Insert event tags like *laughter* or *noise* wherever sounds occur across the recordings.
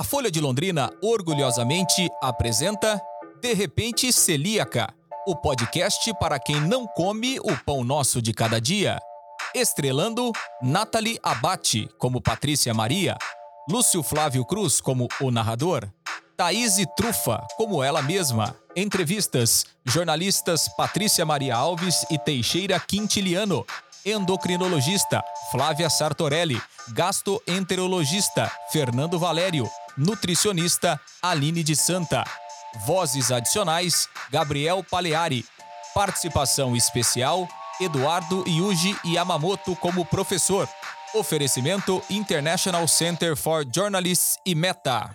A Folha de Londrina orgulhosamente apresenta De Repente Celíaca, o podcast para quem não come o pão nosso de cada dia. Estrelando Nathalie Abate como Patrícia Maria, Lúcio Flávio Cruz como o narrador, Thaís Trufa como ela mesma. Entrevistas: jornalistas Patrícia Maria Alves e Teixeira Quintiliano endocrinologista Flávia Sartorelli, gastroenterologista Fernando Valério, nutricionista Aline de Santa. Vozes adicionais Gabriel Paleari. Participação especial Eduardo Yuji Yamamoto como professor. Oferecimento International Center for Journalists e Meta.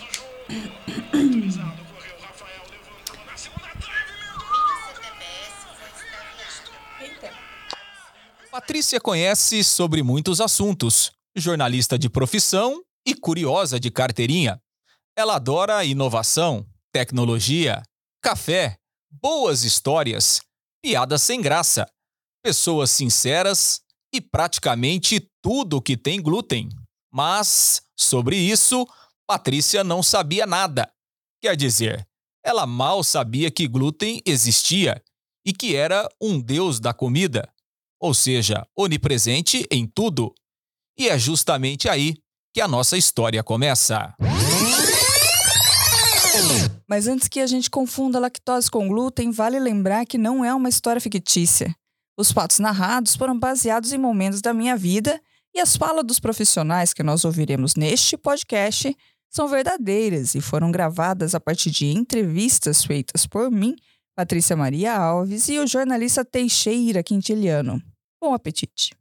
Patrícia conhece sobre muitos assuntos, jornalista de profissão e curiosa de carteirinha. Ela adora inovação, tecnologia, café, boas histórias, piadas sem graça, pessoas sinceras e praticamente tudo que tem glúten. Mas, sobre isso, Patrícia não sabia nada. Quer dizer, ela mal sabia que glúten existia e que era um deus da comida, ou seja, onipresente em tudo. E é justamente aí que a nossa história começa. Mas antes que a gente confunda lactose com glúten, vale lembrar que não é uma história fictícia. Os fatos narrados foram baseados em momentos da minha vida e as falas dos profissionais que nós ouviremos neste podcast são verdadeiras e foram gravadas a partir de entrevistas feitas por mim, Patrícia Maria Alves e o jornalista Teixeira Quintiliano. Bom apetite!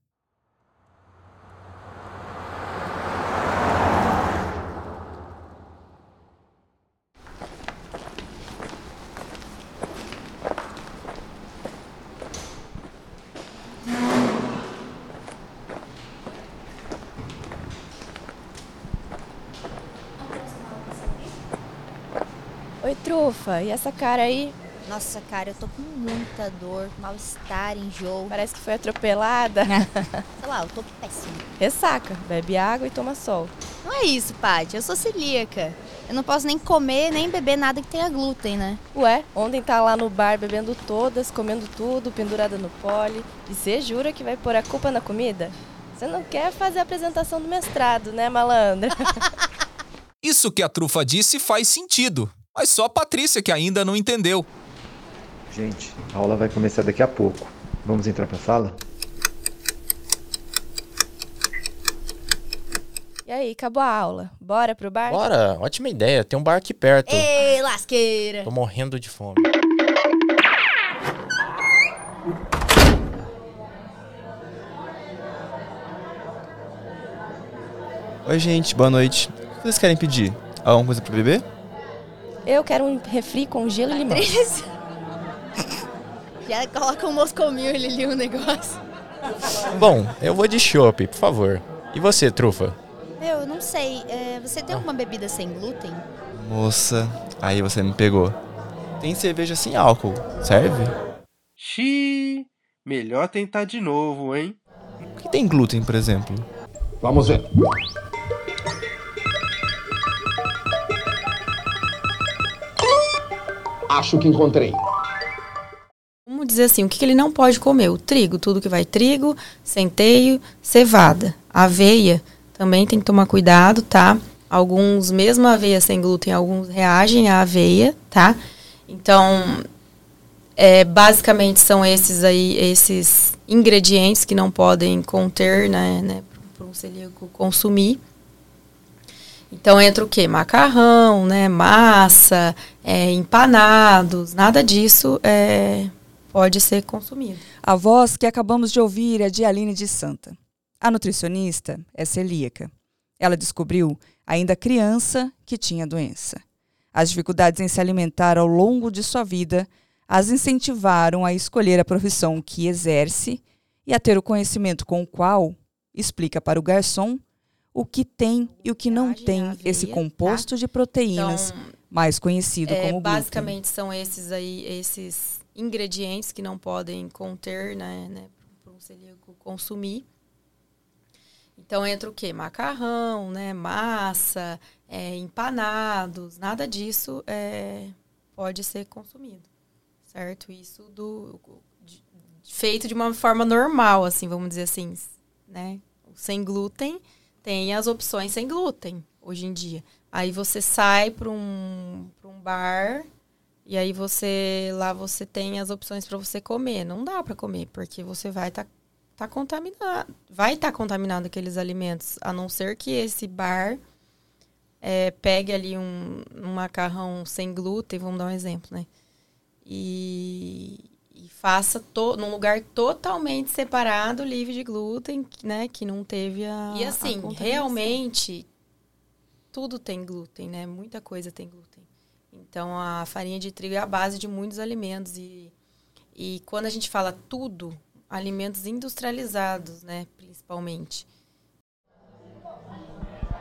Oi, trufa, e essa cara aí? Nossa, cara, eu tô com muita dor, mal-estar, enjoo. Parece que foi atropelada. *laughs* *laughs* Sei lá, eu tô péssima. Ressaca, bebe água e toma sol. Não é isso, Paty, eu sou celíaca. Eu não posso nem comer, nem beber nada que tenha glúten, né? Ué, ontem tá lá no bar bebendo todas, comendo tudo, pendurada no pole. E você jura que vai pôr a culpa na comida? Você não quer fazer a apresentação do mestrado, né, malandra? *laughs* Isso que a trufa disse faz sentido, mas só a Patrícia que ainda não entendeu. Gente, a aula vai começar daqui a pouco. Vamos entrar pra sala? E aí, acabou a aula? Bora pro bar? Bora, ótima ideia. Tem um bar aqui perto. Ei, lasqueira! Tô morrendo de fome. Oi, gente, boa noite. O que vocês querem pedir? Alguma coisa pra beber? Eu quero um refri com gelo e *laughs* limão. Patrícia. Já coloca um moscomil ali o negócio. Bom, eu vou de chopp, por favor. E você, trufa? Eu não sei. é, você tem alguma bebida sem glúten? Moça, aí você me pegou. Tem cerveja sem álcool, serve? Xiii, melhor tentar de novo, hein? O que tem glúten, por exemplo? Vamos ver. Acho que encontrei. Dizer assim, o que, que ele não pode comer? O trigo, tudo que vai trigo, centeio, cevada. Aveia, também tem que tomar cuidado, tá? Alguns, mesmo aveia sem glúten, alguns reagem à aveia, tá? Então, é, basicamente são esses aí, esses ingredientes que não podem conter, né, né para um celíaco consumir. Então entra o quê? Macarrão, né? Massa, é, empanados, nada disso é, pode ser consumido. A voz que acabamos de ouvir é de Aline de Santa. A nutricionista é celíaca. Ela descobriu, ainda criança, que tinha doença. As dificuldades em se alimentar ao longo de sua vida as incentivaram a escolher a profissão que exerce e a ter o conhecimento com o qual explica para o garçom o que tem e o que não tem esse composto de proteínas, Então, mais conhecido É, como glúten. basicamente são esses aí, esses ingredientes que não podem conter, né, né para um celíaco consumir. Então entra o quê? Macarrão, né, massa, é, empanados, nada disso é, pode ser consumido, certo? Isso do de- feito de uma forma normal, assim, vamos dizer assim, né? Sem glúten tem as opções sem glúten hoje em dia. Aí você sai para um, um bar e aí você lá você tem as opções para você comer. Não dá para comer porque você vai estar tá, contaminado, vai estar contaminado aqueles alimentos, a não ser que esse bar é, pegue ali um, um macarrão sem glúten, vamos dar um exemplo, né? E, e faça to, num lugar totalmente separado, livre de glúten, né? Que não teve a. E a assim, contaminação. realmente, tudo tem glúten, né? Muita coisa tem glúten. Então a farinha de trigo é a base de muitos alimentos e, e quando a gente fala tudo, alimentos industrializados, né, principalmente.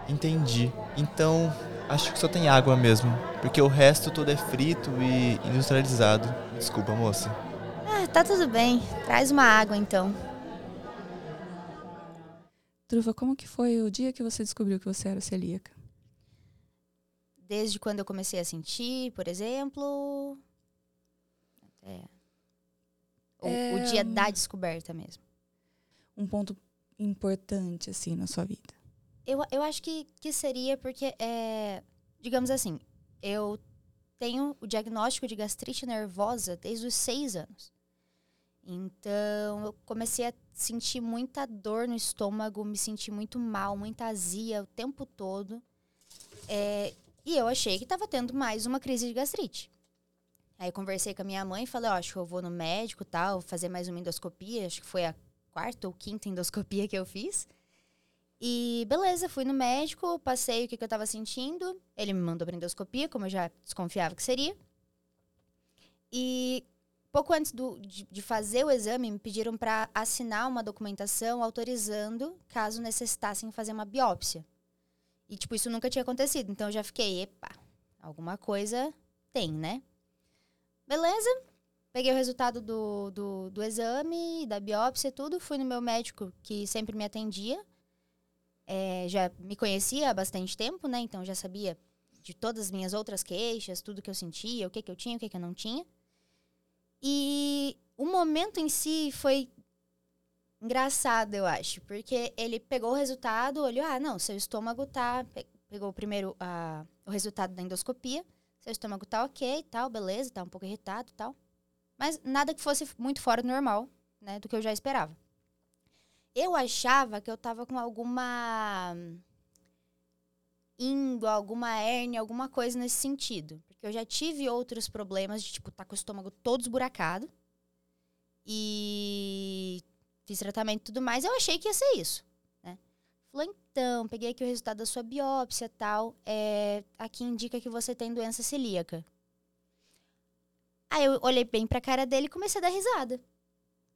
Entendi. Então, acho que só tem água mesmo. Porque o resto todo é frito e industrializado. Desculpa, moça. Ah, tá tudo bem. Traz uma água então. Druva, como que foi o dia que você descobriu que você era celíaca? Desde quando eu comecei a sentir, por exemplo. É. O, o É, dia da descoberta mesmo. Um ponto importante, assim, na sua vida. Eu, eu acho que, que seria porque, é, digamos assim, eu tenho o diagnóstico de gastrite nervosa desde os seis anos. Então, eu comecei a sentir muita dor no estômago, me senti muito mal, muita azia o tempo todo. É, e eu achei que estava tendo mais uma crise de gastrite. Aí conversei com a minha mãe e falei, ó, acho que eu vou no médico tal, fazer mais uma endoscopia. Acho que foi a quarta ou quinta endoscopia que eu fiz. E beleza, fui no médico, passei o que, que eu tava sentindo. Ele me mandou pra endoscopia, como eu já desconfiava que seria. E pouco antes do- de, de fazer o exame, me pediram para assinar uma documentação autorizando caso necessitassem fazer uma biópsia. E, tipo, isso nunca tinha acontecido. Então eu já fiquei, epa, alguma coisa tem, né? Beleza. Peguei o resultado do, do, do exame, da biópsia tudo. Fui no meu médico, que sempre me atendia. É, já me conhecia há bastante tempo, né? Então já sabia de todas as minhas outras queixas, tudo que eu sentia, o que, que eu tinha, o que, que eu não tinha. E o momento em si foi engraçado, eu acho, porque ele pegou o resultado, olhou, ah, não, seu estômago tá. pe- Pegou primeiro a, o resultado da endoscopia, seu estômago tá ok, tal, beleza, tá um pouco irritado tal. Mas nada que fosse muito fora do normal, né, do que eu já esperava. Eu achava que eu tava com alguma íngua, alguma hérnia, alguma coisa nesse sentido. Porque eu já tive outros problemas de, tipo, tá com o estômago todo esburacado. E fiz tratamento e tudo mais. Eu achei que ia ser isso, né? Falou, então, peguei aqui o resultado da sua biópsia e tal. É, aqui indica que você tem doença celíaca. Aí eu olhei bem pra cara dele e comecei a dar risada.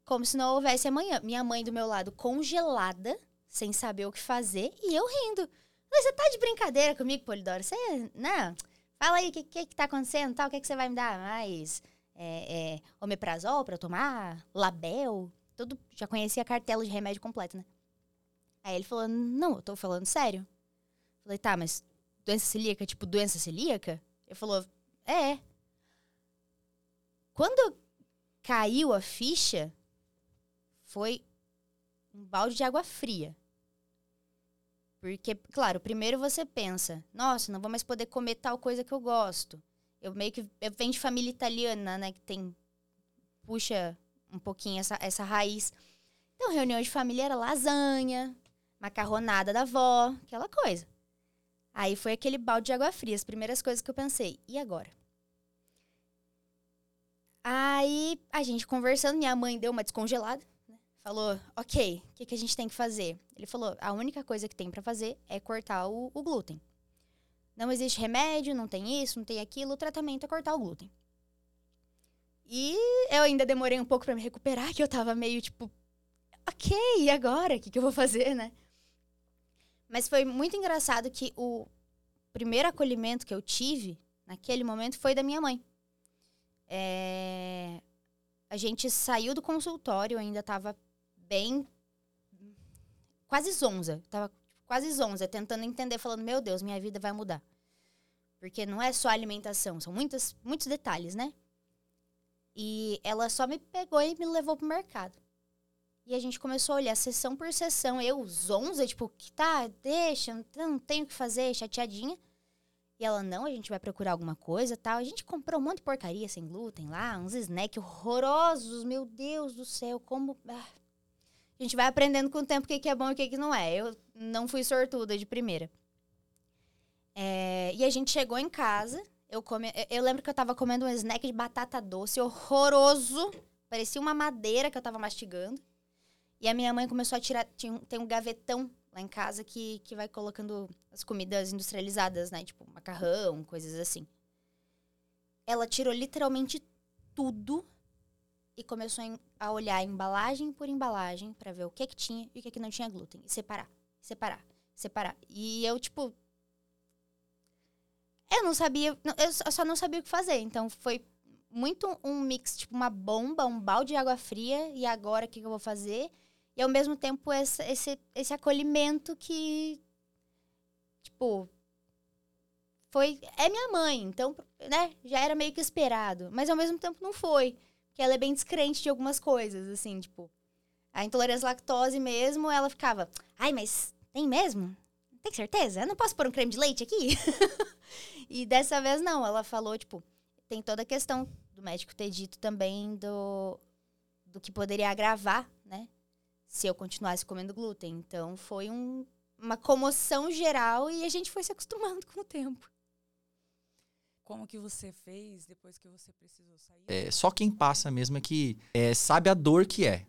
Como se não houvesse amanhã. Minha mãe do meu lado congelada, sem saber o que fazer, e eu rindo. Você tá de brincadeira comigo, Polidoro? Você, não, fala aí, o que, que que tá acontecendo, tal? O que, que você vai me dar? Mais é, é, omeprazol pra tomar? Label? Tudo, já conhecia a cartela de remédio completo, né? Aí ele falou, não, eu tô falando sério. Falei, tá, mas doença celíaca, tipo doença celíaca? Ele falou, é. Quando caiu a ficha, foi um balde de água fria. Porque, claro, primeiro você pensa, nossa, não vou mais poder comer tal coisa que eu gosto. Eu meio que eu venho de família italiana, né, que tem puxa um pouquinho essa, essa raiz. Então, reunião de família era lasanha, macarronada da avó, aquela coisa. Aí foi aquele balde de água fria, as primeiras coisas que eu pensei. E agora? Aí a gente conversando, minha mãe deu uma descongelada, né? falou: Ok, o que, que a gente tem que fazer? Ele falou: A única coisa que tem para fazer é cortar o, o glúten. Não existe remédio, não tem isso, não tem aquilo, o tratamento é cortar o glúten. E eu ainda demorei um pouco para me recuperar, que eu tava meio tipo, ok, e agora? O que, que eu vou fazer, né? Mas foi muito engraçado que o primeiro acolhimento que eu tive naquele momento foi da minha mãe. É... A gente saiu do consultório, ainda tava bem. quase zonza. Tava quase zonza, tentando entender, falando: Meu Deus, minha vida vai mudar. Porque não é só alimentação, são muitos, muitos detalhes, né? E ela só me pegou e me levou pro mercado. E a gente começou a olhar sessão por sessão. Eu, zonza, tipo, que tá, deixa, não, tenho o que fazer, chateadinha. E ela, não, a gente vai procurar alguma coisa tal. A gente comprou um monte de porcaria sem glúten lá, uns snacks horrorosos, meu Deus do céu, como. Ah. A gente vai aprendendo com o tempo o que, que é bom e o que, que não é. Eu não fui sortuda de primeira. É, e a gente chegou em casa. Eu, come, eu lembro que eu tava comendo um snack de batata doce horroroso. Parecia uma madeira que eu tava mastigando. E a minha mãe começou a tirar. Tinha, tem um gavetão lá em casa que, que vai colocando as comidas industrializadas, né? Tipo macarrão, coisas assim. Ela tirou literalmente tudo e começou a olhar embalagem por embalagem para ver o que que tinha e o que que não tinha glúten. E separar, separar, separar. E eu, tipo. Eu não sabia. Eu só não sabia o que fazer. Então foi muito um mix, tipo uma bomba, um balde de água fria. E agora o que, eu vou fazer? E ao mesmo tempo esse, esse, esse acolhimento que. Tipo. Foi. É minha mãe, então, né? Já era meio que esperado. Mas ao mesmo tempo não foi. Porque ela é bem descrente de algumas coisas, assim, tipo. A intolerância à lactose mesmo, ela ficava. Ai, mas tem mesmo? Tem certeza? Eu não posso pôr um creme de leite aqui? *laughs* e dessa vez não, ela falou, tipo, tem toda a questão do médico ter dito também do, do que poderia agravar, né? Se eu continuasse comendo glúten. Então foi um, uma comoção geral e a gente foi se acostumando *laughs* com o tempo. Como que você fez depois que você precisou sair? É, só quem passa mesmo é que é, sabe a dor que é.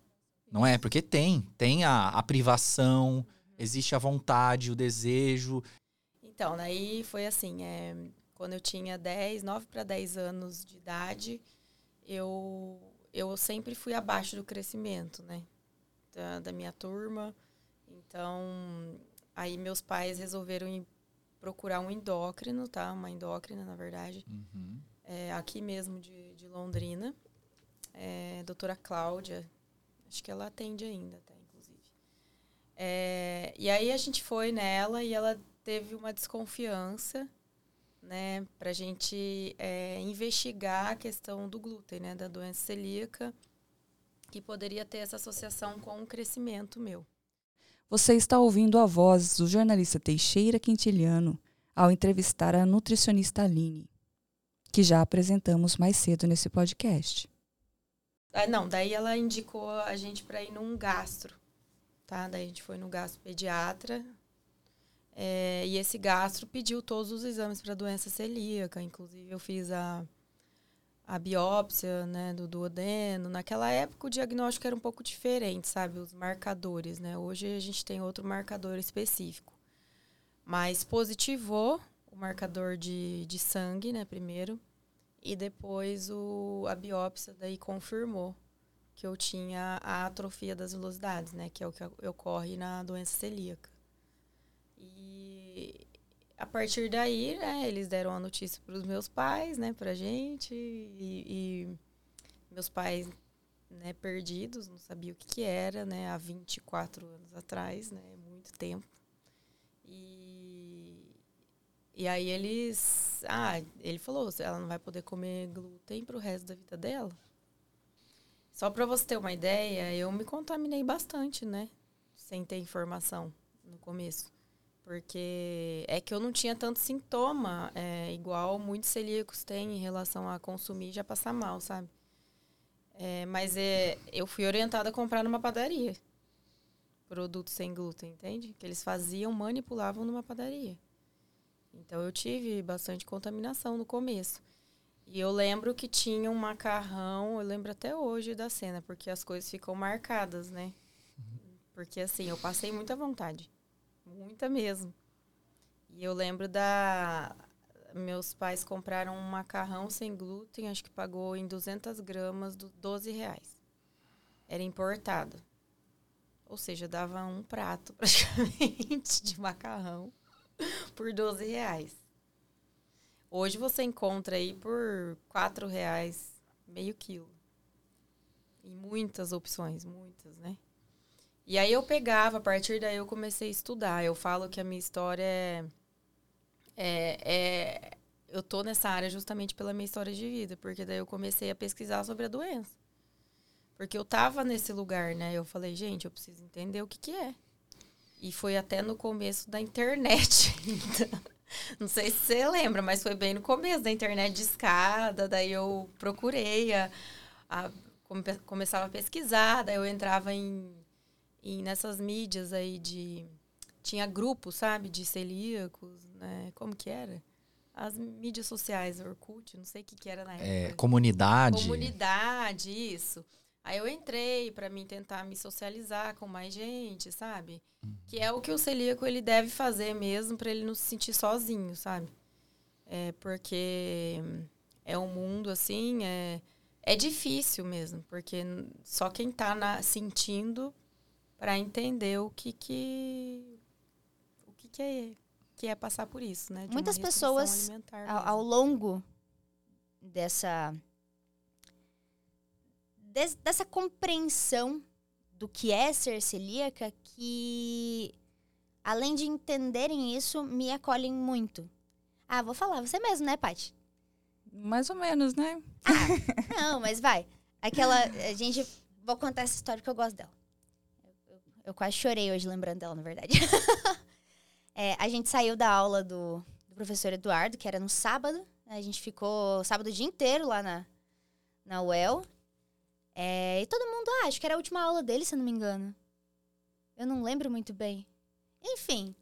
Não é? Porque tem. Tem a, a privação, existe a vontade, o desejo. Então, daí foi assim, é, quando eu tinha 10, 9 para 10 anos de idade, eu, eu sempre fui abaixo do crescimento, né? Da, da minha turma. Então, aí meus pais resolveram procurar um endócrino, tá? Uma endócrina, na verdade. Uhum. É, aqui mesmo de, de Londrina. É, doutora Cláudia. Acho que ela atende ainda, tá? É, e aí a gente foi nela e ela teve uma desconfiança, né? Pra gente é, investigar a questão do glúten, né? Da doença celíaca. Que poderia ter essa associação com o crescimento meu. Você está ouvindo a voz do jornalista Teixeira Quintiliano ao entrevistar a nutricionista Aline, que já apresentamos mais cedo nesse podcast. Ah, não, daí ela indicou a gente para ir num gastro, tá? Daí a gente foi no gastro pediatra é, e esse gastro pediu todos os exames para doença celíaca, inclusive eu fiz a a biópsia, né, do duodeno. Naquela época o diagnóstico era um pouco diferente, sabe, os marcadores, né? Hoje a gente tem outro marcador específico. Mas positivou o marcador de, de sangue, né, primeiro, e depois o, a biópsia daí confirmou que eu tinha a atrofia das velocidades, né, que é o que ocorre na doença celíaca. E a partir daí, né, eles deram a notícia para os meus pais, né, pra gente, e, e, meus pais, né, perdidos, não sabia o que, que era, né, há 24 anos atrás, né, muito tempo. E, e aí eles, ah, ele falou, ela não vai poder comer glúten pro resto da vida dela. Só para você ter uma ideia, eu me contaminei bastante, né, sem ter informação no começo. Porque é que eu não tinha tanto sintoma, é, igual muitos celíacos têm em relação a consumir e já passar mal, sabe? É, mas é, eu fui orientada a comprar numa padaria. Produtos sem glúten, entende? Que eles faziam, manipulavam numa padaria. Então eu tive bastante contaminação no começo. E eu lembro que tinha um macarrão, eu lembro até hoje da cena, porque as coisas ficam marcadas, né? Porque assim, eu passei muita vontade. Muita mesmo. E eu lembro da. Meus pais compraram um macarrão sem glúten, acho que pagou em 200 gramas, do 12 reais. Era importado. Ou seja, dava um prato *laughs* praticamente de macarrão por 12 reais. Hoje você encontra aí por 4 reais meio quilo. E muitas opções, muitas, né? E aí eu pegava, a partir daí eu comecei a estudar. Eu falo que a minha história é, é, é, eu tô nessa área justamente pela minha história de vida, porque daí eu comecei a pesquisar sobre a doença. Porque eu tava nesse lugar, né? Eu falei, gente, eu preciso entender o que que é. E foi até no começo da internet. *laughs* Então, não sei se você lembra, mas foi bem no começo da internet de escada. Daí eu procurei, a, a come, começava a pesquisar, daí eu entrava em, em nessas mídias aí de tinha grupos, sabe, de celíacos, né? Como que era? As mídias sociais, Orkut, não sei o que, que era na época. É, comunidade. Comunidade, isso. Aí eu entrei para mim tentar me socializar com mais gente, sabe? Uhum. Que é o que o celíaco ele deve fazer mesmo para ele não se sentir sozinho, sabe? É porque é um mundo assim, é é difícil mesmo, porque só quem tá na, sentindo para entender o que que o que que é que é passar por isso, né? De Muitas pessoas ao, ao longo dessa des, dessa compreensão do que é ser celíaca que, além de entenderem isso, me acolhem muito. Ah, vou falar, você mesmo, né, Paty? Mais ou menos, né? Ah, não, mas vai. Aquela. A gente. Vou contar essa história que eu gosto dela. Eu, eu, quase chorei hoje lembrando dela, na verdade. *laughs* é, a gente saiu da aula do, do professor Eduardo, que era no sábado. A gente ficou sábado o dia inteiro lá na, na UEL. É, e todo mundo, ah, acho que era a última aula dele, se eu não me engano. Eu não lembro muito bem. Enfim.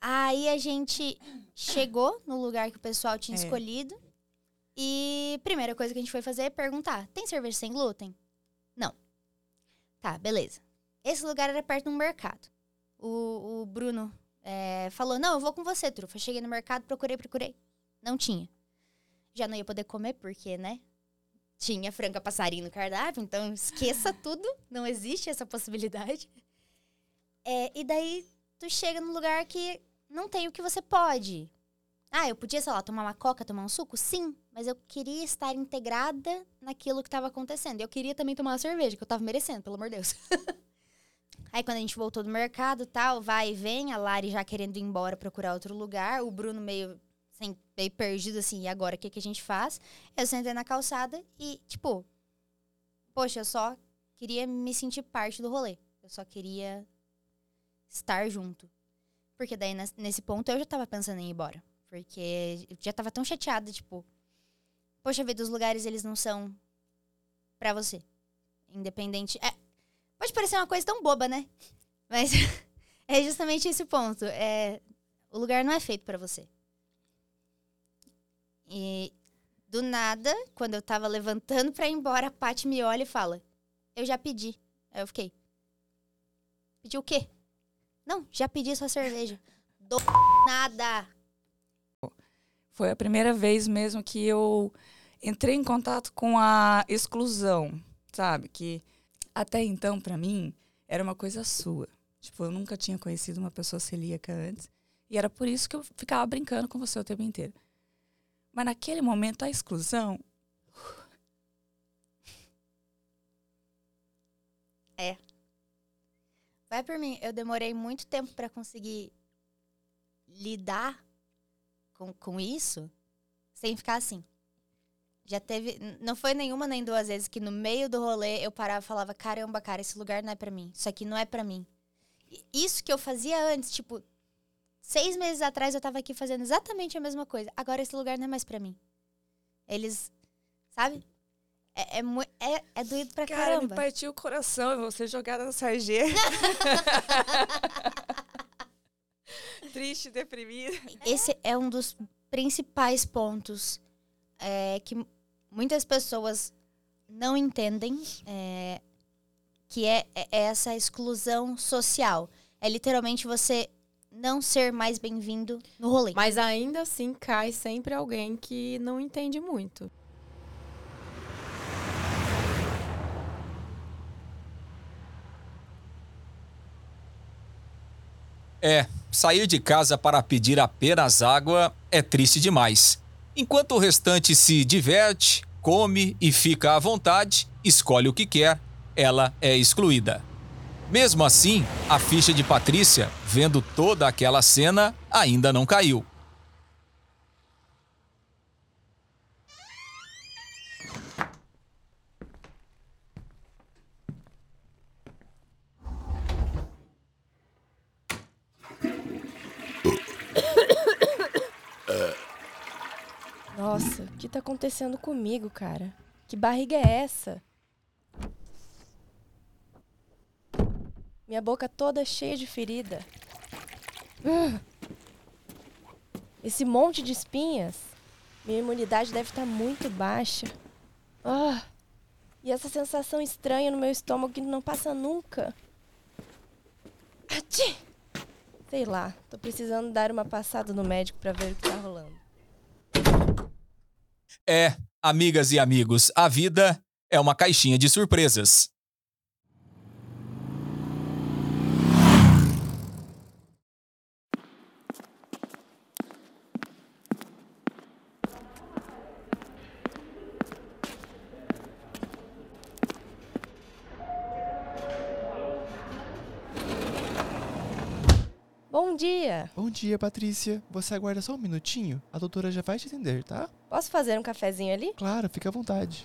Aí a gente chegou no lugar que o pessoal tinha é. escolhido. E primeira coisa que a gente foi fazer é perguntar: tem cerveja sem glúten? Não. Tá, beleza. Esse lugar era perto de um mercado. O, o Bruno é, falou: Não, eu vou com você, trufa. Cheguei no mercado, procurei, procurei. Não tinha. Já não ia poder comer, porque, né? Tinha franca passarinho no cardápio, então esqueça *laughs* tudo, não existe essa possibilidade. É, e daí tu chega num lugar que não tem o que você pode. Ah, eu podia, sei lá, tomar uma coca, tomar um suco? Sim, mas eu queria estar integrada naquilo que estava acontecendo. Eu queria também tomar uma cerveja, que eu estava merecendo, pelo amor de Deus. *laughs* Aí quando a gente voltou do mercado tal, vai e vem, a Lari já querendo ir embora procurar outro lugar, o Bruno meio sem, meio perdido assim, e agora o que, que a gente faz? Eu sentei na calçada e, tipo, poxa, eu só queria me sentir parte do rolê. Eu só queria estar junto. Porque daí, nesse ponto, eu já tava pensando em ir embora. Porque eu já tava tão chateada, tipo, poxa vida, os lugares eles não são para você. Independente. É, pode parecer uma coisa tão boba, né? *laughs* Mas *laughs* é justamente esse ponto. É, o lugar não é feito para você. E do nada, quando eu tava levantando pra ir embora, a Paty me olha e fala: Eu já pedi. Aí eu fiquei. Pediu o quê? Não, já pedi sua cerveja. Do nada. Foi a primeira vez mesmo que eu entrei em contato com a exclusão, sabe? Que até então, para mim, era uma coisa sua. Tipo, eu nunca tinha conhecido uma pessoa celíaca antes. E era por isso que eu ficava brincando com você o tempo inteiro. Mas naquele momento, a exclusão. É. Vai por mim. Eu demorei muito tempo para conseguir lidar com, com isso sem ficar assim. Já teve. Não foi nenhuma nem duas vezes que no meio do rolê eu parava e falava: caramba, cara, esse lugar não é para mim. Isso aqui não é para mim. Isso que eu fazia antes, tipo, Seis meses atrás eu tava aqui fazendo exatamente a mesma coisa. Agora esse lugar não é mais para mim. Eles, sabe? É, é, é, é doído pra Cara, caramba. me partiu o coração você jogada na sarjeta. *laughs* Triste, deprimida. Esse é um dos principais pontos é, que muitas pessoas não entendem, é, que é, é essa exclusão social. É literalmente você não ser mais bem-vindo no rolê. Mas ainda assim cai sempre alguém que não entende muito. É, sair de casa para pedir apenas água é triste demais. Enquanto o restante se diverte, come e fica à vontade, escolhe o que quer, ela é excluída. Mesmo assim, a ficha de Patrícia, vendo toda aquela cena, ainda não caiu. Nossa, o que tá acontecendo comigo, cara? Que barriga é essa? Minha boca toda cheia de ferida. Esse monte de espinhas. Minha imunidade deve estar muito baixa. Ah. E essa sensação estranha no meu estômago que não passa nunca. Ati! Sei lá, tô precisando dar uma passada no médico pra ver o que tá rolando. É, amigas e amigos, a vida é uma caixinha de surpresas. Bom dia! Patrícia. Você aguarda só um minutinho? A doutora já vai te atender, tá? Posso fazer um cafezinho ali? Claro, fica à vontade.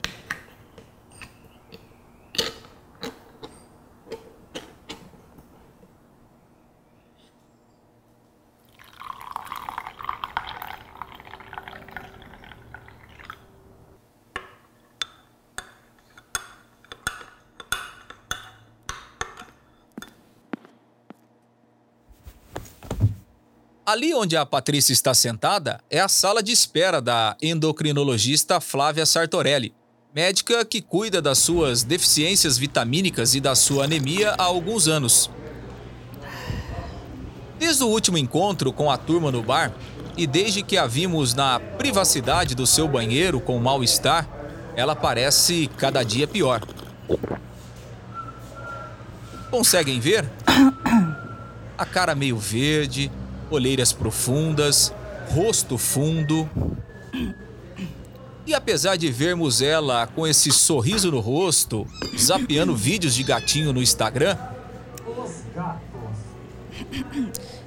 Ali onde a Patrícia está sentada é a sala de espera da endocrinologista Flávia Sartorelli, médica que cuida das suas deficiências vitamínicas e da sua anemia há alguns anos. Desde o último encontro com a turma no bar e desde que a vimos na privacidade do seu banheiro com mal-estar, ela parece cada dia pior. Conseguem ver? A cara meio verde, olheiras profundas, rosto fundo. E apesar de vermos ela com esse sorriso no rosto, zapeando vídeos de gatinho no Instagram,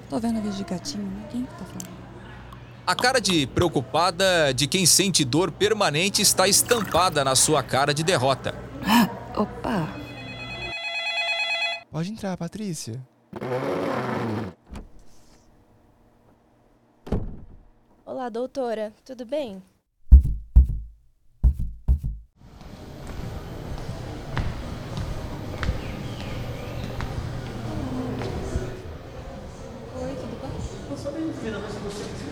Tô vendo vídeo de gatinho. Quem que tá falando? a cara de preocupada de quem sente dor permanente está estampada na sua cara de derrota. *gasps* Opa! Pode entrar, Patrícia. Olá, doutora. Tudo bem? Oi, tudo bom? Tô só bem você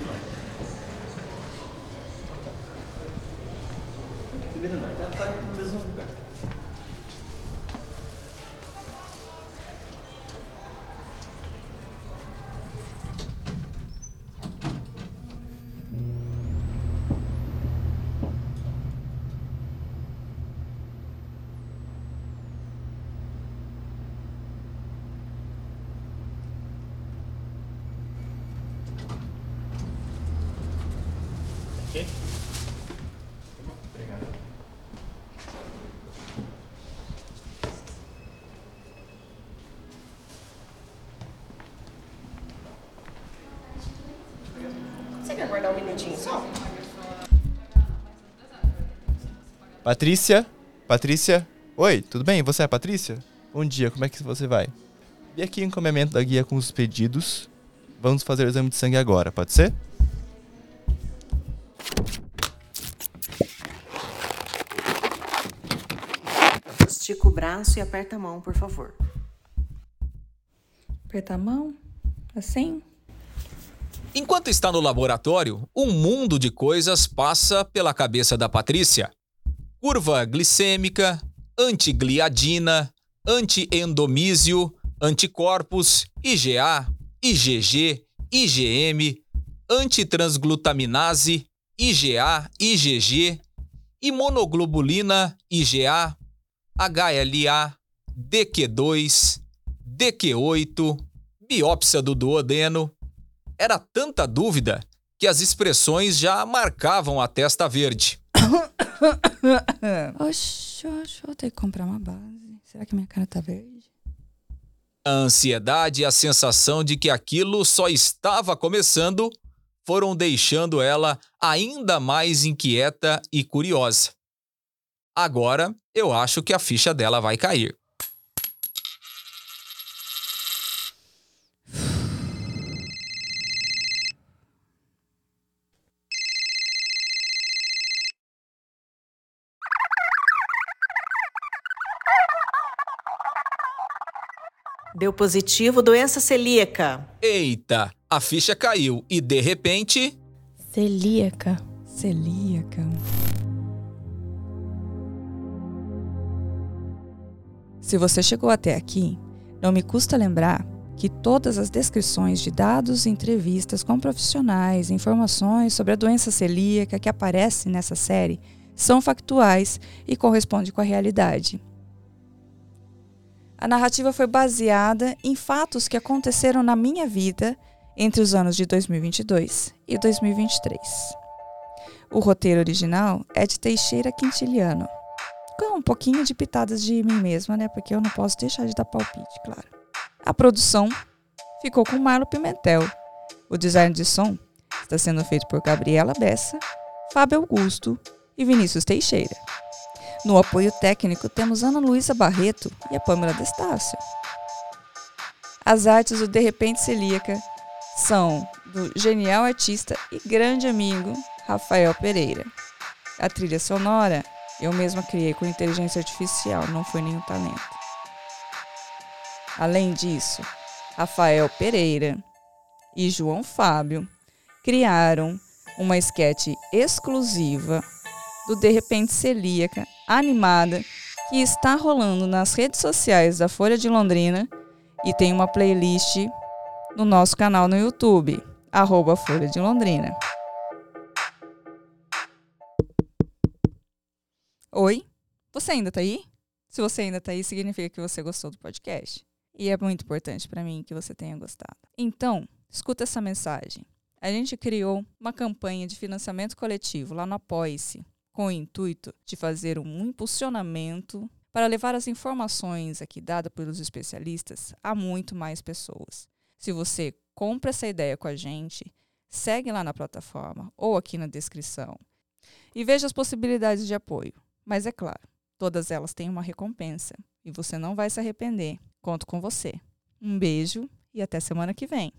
aguardar um minutinho só? Patrícia? Patrícia? Oi, tudo bem? Você é a Patrícia? Bom dia, como é que você vai? Vi aqui o encaminhamento da guia com os pedidos. Vamos fazer o exame de sangue agora, pode ser? Estica o braço e aperta a mão, por favor. Apertar a mão? Assim? Enquanto está no laboratório, um mundo de coisas passa pela cabeça da Patrícia. Curva glicêmica, antigliadina, antiendomísio, anticorpos, IgA, IgG, IgM, antitransglutaminase, IgA, IgG, imunoglobulina, IgA, HLA, DQ2, DQ8, biópsia do duodeno. Era tanta dúvida que as expressões já marcavam a testa verde. *coughs* Oxe, oxe, vou ter que comprar uma base. Será que minha cara tá verde? A ansiedade e a sensação de que aquilo só estava começando foram deixando ela ainda mais inquieta e curiosa. Agora eu acho que a ficha dela vai cair. Deu positivo doença celíaca. Eita, a ficha caiu e de repente. Celíaca. Celíaca. Se você chegou até aqui, não me custa lembrar que todas as descrições de dados, entrevistas com profissionais, informações sobre a doença celíaca que aparecem nessa série são factuais e correspondem com a realidade. A narrativa foi baseada em fatos que aconteceram na minha vida entre os anos de 2022 e 2023. O roteiro original é de Teixeira Quintiliano, com um pouquinho de pitadas de mim mesma, né? Porque eu não posso deixar de dar palpite, claro. A produção ficou com Marlo Pimentel. O design de som está sendo feito por Gabriela Bessa, Fábio Augusto e Vinícius Teixeira. No apoio técnico temos Ana Luísa Barreto e a Pâmela Destácio. As artes do De Repente Celíaca são do genial artista e grande amigo Rafael Pereira. A trilha sonora eu mesma criei com inteligência artificial, não foi nenhum talento. Além disso, Rafael Pereira e João Fábio criaram uma esquete exclusiva do De Repente Celíaca animada que está rolando nas redes sociais da Folha de Londrina e tem uma playlist no nosso canal no YouTube, arroba Folha de Londrina. Oi, você ainda tá aí? Se você ainda tá aí, significa que você gostou do podcast. E é muito importante para mim que você tenha gostado. Então, escuta essa mensagem. A gente criou uma campanha de financiamento coletivo lá no Apoie-se, com o intuito de fazer um impulsionamento para levar as informações aqui dadas pelos especialistas a muito mais pessoas. Se você compra essa ideia com a gente, segue lá na plataforma ou aqui na descrição e veja as possibilidades de apoio. Mas é claro, todas elas têm uma recompensa e você não vai se arrepender. Conto com você. Um beijo e até semana que vem.